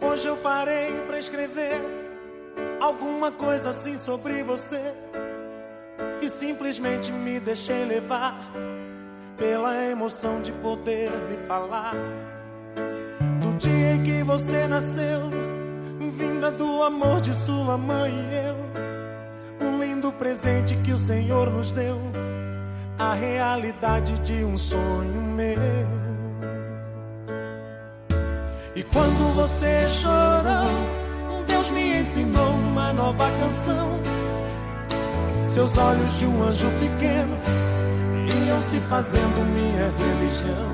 hoje eu parei pra escrever alguma coisa assim sobre você. E simplesmente me deixei levar pela emoção de poder lhe falar. Do dia em que você nasceu, vinda do amor de sua mãe e eu, um lindo presente que o Senhor nos deu, a realidade de um sonho meu. E quando você chorou, Deus me ensinou uma nova canção. Seus olhos de um anjo pequeno iam se fazendo minha religião.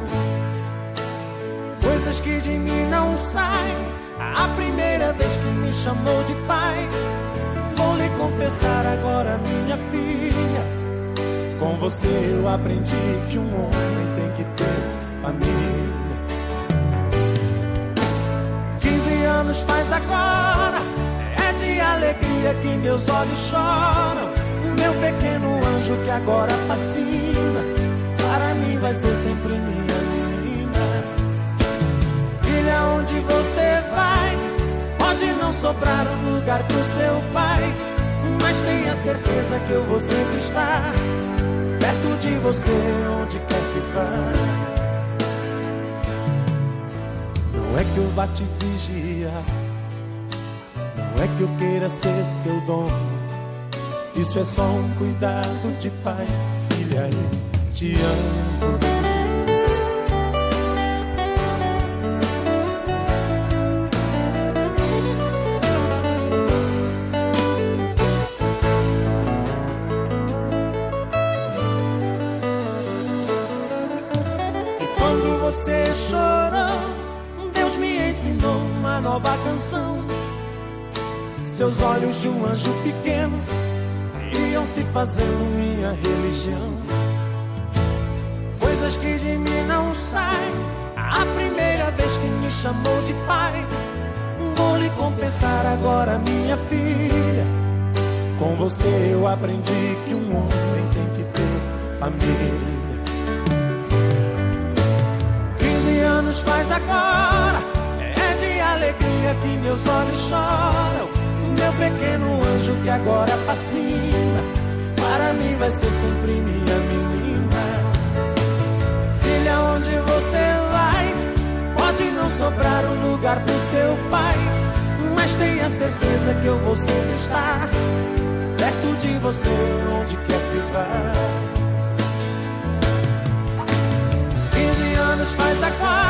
Coisas que de mim não saem. A primeira vez que me chamou de pai, vou lhe confessar agora, minha filha. Com você eu aprendi que um homem tem que ter família. Faz agora. É de alegria que meus olhos choram. Meu pequeno anjo que agora fascina. Para mim vai ser sempre minha menina. Filha, onde você vai? Pode não sobrar um lugar pro seu pai. Mas tenha certeza que eu vou sempre estar perto de você, onde quer que vá. Não é que eu vá te vigiar, não é que eu queira ser seu dono. Isso é só um cuidado de pai, filha, eu te amo. Nova canção. Seus olhos de um anjo pequeno iam se fazendo minha religião. Coisas que de mim não saem. A primeira vez que me chamou de pai, vou lhe confessar agora, minha filha. Com você eu aprendi que um homem tem que ter família. 15 anos faz agora que meus olhos choram. Meu pequeno anjo que agora fascina. Para mim vai ser sempre minha menina. Filha, onde você vai? Pode não sobrar um lugar pro seu pai. Mas tenha certeza que eu vou sempre estar perto de você, onde quer que vá. 15 anos faz agora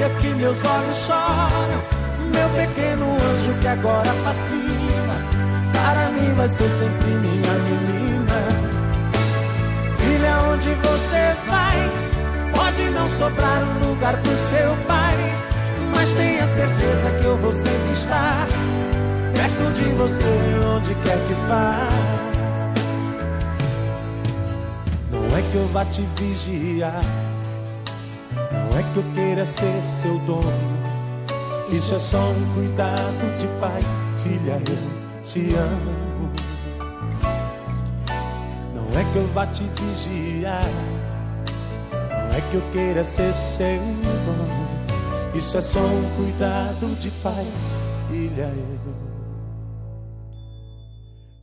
alegria que meus olhos choram. Meu pequeno anjo que agora fascina. Para mim vai ser sempre minha menina. Filha, onde você vai? Pode não sobrar um lugar pro seu pai. Mas tenha certeza que eu vou sempre estar perto de você, onde quer que vá. Não é que eu vá te vigiar que eu queira ser seu dono. Isso é só um cuidado de pai, filha, eu te amo. Não é que eu vá te vigiar. Não é que eu queira ser seu dono. Isso é só um cuidado de pai, filha, eu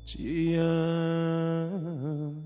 te amo.